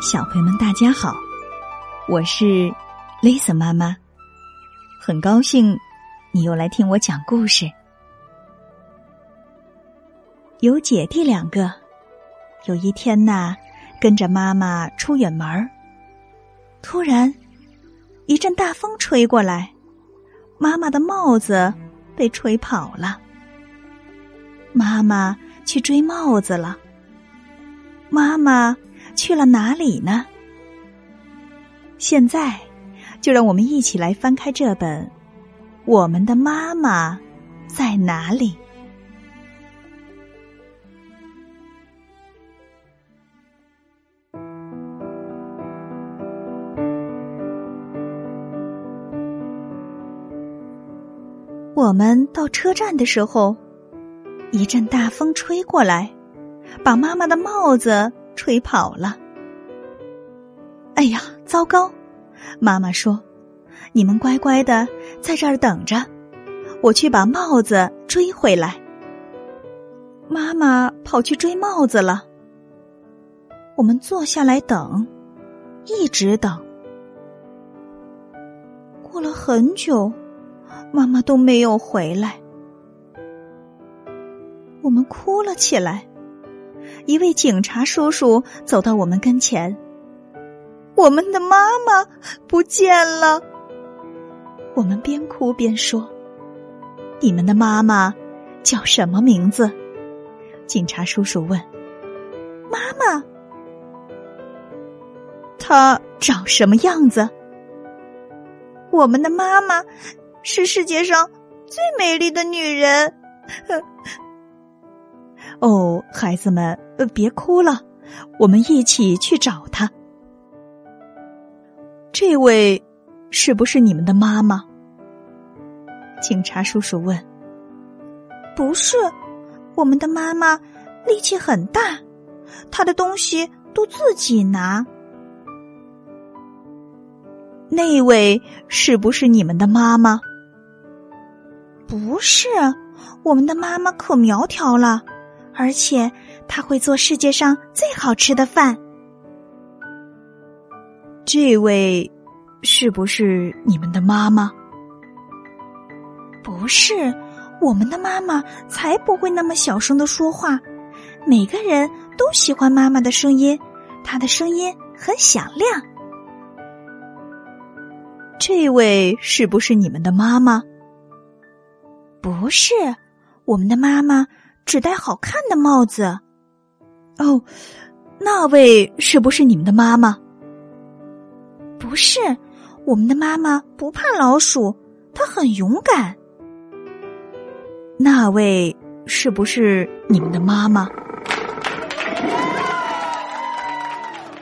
小朋友们，大家好，我是 Lisa 妈妈，很高兴你又来听我讲故事。有姐弟两个，有一天呐，跟着妈妈出远门，突然一阵大风吹过来，妈妈的帽子被吹跑了。妈妈去追帽子了，妈妈。去了哪里呢？现在，就让我们一起来翻开这本《我们的妈妈在哪里》。我们到车站的时候，一阵大风吹过来，把妈妈的帽子。吹跑了！哎呀，糟糕！妈妈说：“你们乖乖的在这儿等着，我去把帽子追回来。”妈妈跑去追帽子了。我们坐下来等，一直等。过了很久，妈妈都没有回来，我们哭了起来。一位警察叔叔走到我们跟前，我们的妈妈不见了。我们边哭边说：“你们的妈妈叫什么名字？”警察叔叔问：“妈妈，她长什么样子？”我们的妈妈是世界上最美丽的女人。哦，孩子们，呃，别哭了，我们一起去找他。这位是不是你们的妈妈？警察叔叔问。不是，我们的妈妈力气很大，她的东西都自己拿。那位是不是你们的妈妈？不是，我们的妈妈可苗条了。而且他会做世界上最好吃的饭。这位是不是你们的妈妈？不是，我们的妈妈才不会那么小声的说话。每个人都喜欢妈妈的声音，她的声音很响亮。这位是不是你们的妈妈？不是，我们的妈妈。只戴好看的帽子，哦，那位是不是你们的妈妈？不是，我们的妈妈不怕老鼠，她很勇敢。那位是不是你们的妈妈？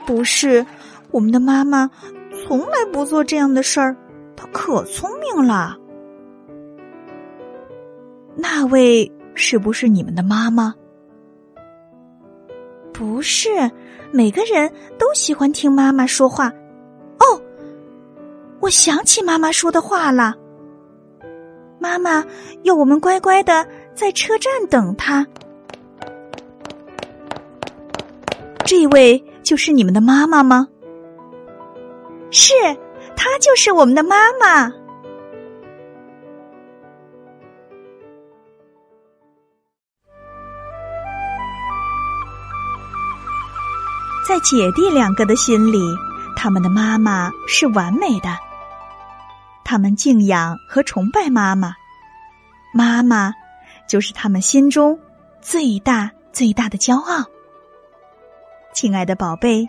不是，我们的妈妈从来不做这样的事儿，她可聪明了。那位。是不是你们的妈妈？不是，每个人都喜欢听妈妈说话。哦，我想起妈妈说的话了。妈妈要我们乖乖的在车站等她。这位就是你们的妈妈吗？是，她就是我们的妈妈。在姐弟两个的心里，他们的妈妈是完美的。他们敬仰和崇拜妈妈，妈妈就是他们心中最大最大的骄傲。亲爱的宝贝，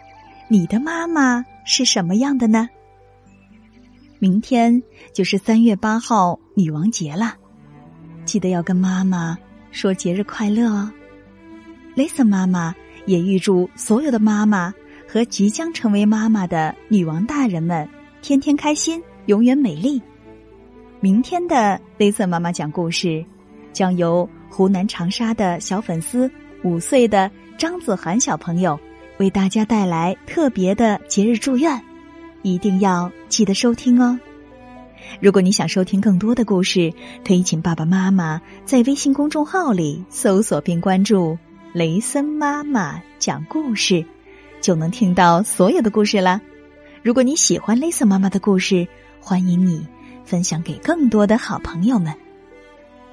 你的妈妈是什么样的呢？明天就是三月八号女王节了，记得要跟妈妈说节日快乐哦，Lisa 妈妈。也预祝所有的妈妈和即将成为妈妈的女王大人们天天开心，永远美丽。明天的雷瑟妈妈讲故事，将由湖南长沙的小粉丝五岁的张子涵小朋友为大家带来特别的节日祝愿，一定要记得收听哦。如果你想收听更多的故事，可以请爸爸妈妈在微信公众号里搜索并关注。雷森妈妈讲故事，就能听到所有的故事了。如果你喜欢雷森妈妈的故事，欢迎你分享给更多的好朋友们。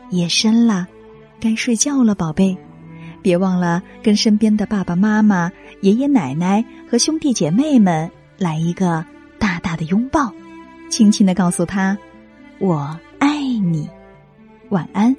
夜深了，该睡觉了，宝贝，别忘了跟身边的爸爸妈妈、爷爷奶奶和兄弟姐妹们来一个大大的拥抱，轻轻的告诉他：“我爱你。”晚安。